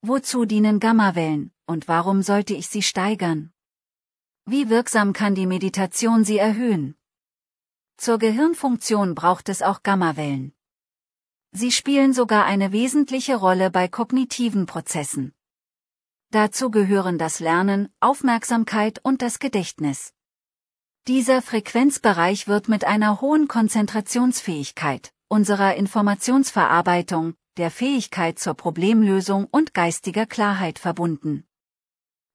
Wozu dienen Gammawellen, und warum sollte ich sie steigern? Wie wirksam kann die Meditation sie erhöhen? Zur Gehirnfunktion braucht es auch Gammawellen. Sie spielen sogar eine wesentliche Rolle bei kognitiven Prozessen. Dazu gehören das Lernen, Aufmerksamkeit und das Gedächtnis. Dieser Frequenzbereich wird mit einer hohen Konzentrationsfähigkeit, unserer Informationsverarbeitung, der Fähigkeit zur Problemlösung und geistiger Klarheit verbunden.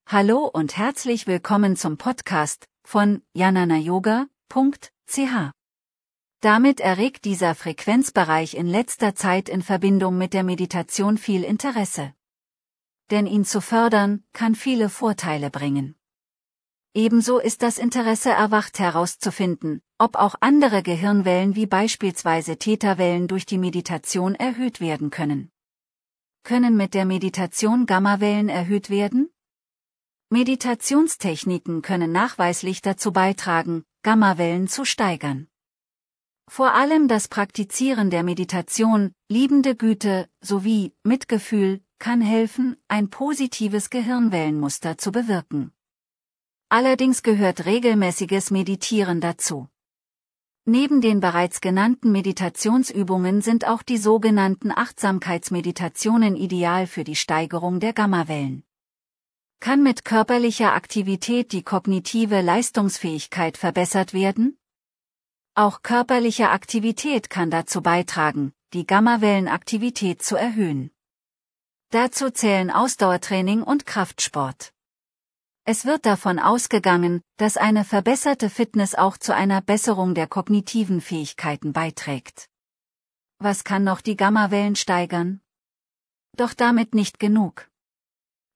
Hallo und herzlich willkommen zum Podcast von jananayoga.ch. Damit erregt dieser Frequenzbereich in letzter Zeit in Verbindung mit der Meditation viel Interesse. Denn ihn zu fördern, kann viele Vorteile bringen. Ebenso ist das Interesse erwacht herauszufinden, ob auch andere Gehirnwellen wie beispielsweise Theta-Wellen durch die Meditation erhöht werden können. Können mit der Meditation Gammawellen erhöht werden? Meditationstechniken können nachweislich dazu beitragen, Gammawellen zu steigern. Vor allem das Praktizieren der Meditation, liebende Güte sowie Mitgefühl kann helfen, ein positives Gehirnwellenmuster zu bewirken. Allerdings gehört regelmäßiges Meditieren dazu. Neben den bereits genannten Meditationsübungen sind auch die sogenannten Achtsamkeitsmeditationen ideal für die Steigerung der Gammawellen. Kann mit körperlicher Aktivität die kognitive Leistungsfähigkeit verbessert werden? Auch körperliche Aktivität kann dazu beitragen, die Gammawellenaktivität zu erhöhen. Dazu zählen Ausdauertraining und Kraftsport. Es wird davon ausgegangen, dass eine verbesserte Fitness auch zu einer Besserung der kognitiven Fähigkeiten beiträgt. Was kann noch die Gammawellen steigern? Doch damit nicht genug.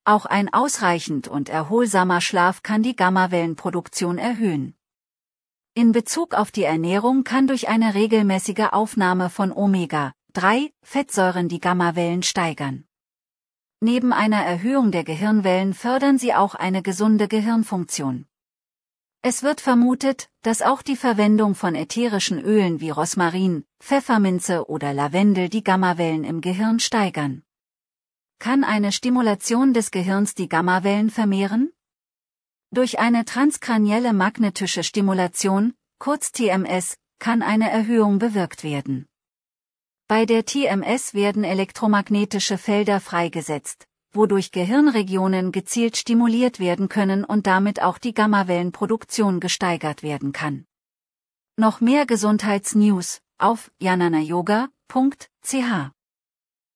Auch ein ausreichend und erholsamer Schlaf kann die Gammawellenproduktion erhöhen. In Bezug auf die Ernährung kann durch eine regelmäßige Aufnahme von Omega-3-Fettsäuren die Gammawellen steigern. Neben einer Erhöhung der Gehirnwellen fördern sie auch eine gesunde Gehirnfunktion. Es wird vermutet, dass auch die Verwendung von ätherischen Ölen wie Rosmarin, Pfefferminze oder Lavendel die Gammawellen im Gehirn steigern. Kann eine Stimulation des Gehirns die Gammawellen vermehren? Durch eine transkranielle magnetische Stimulation, kurz TMS, kann eine Erhöhung bewirkt werden. Bei der TMS werden elektromagnetische Felder freigesetzt, wodurch Gehirnregionen gezielt stimuliert werden können und damit auch die Gammawellenproduktion gesteigert werden kann. Noch mehr Gesundheitsnews auf jananayoga.ch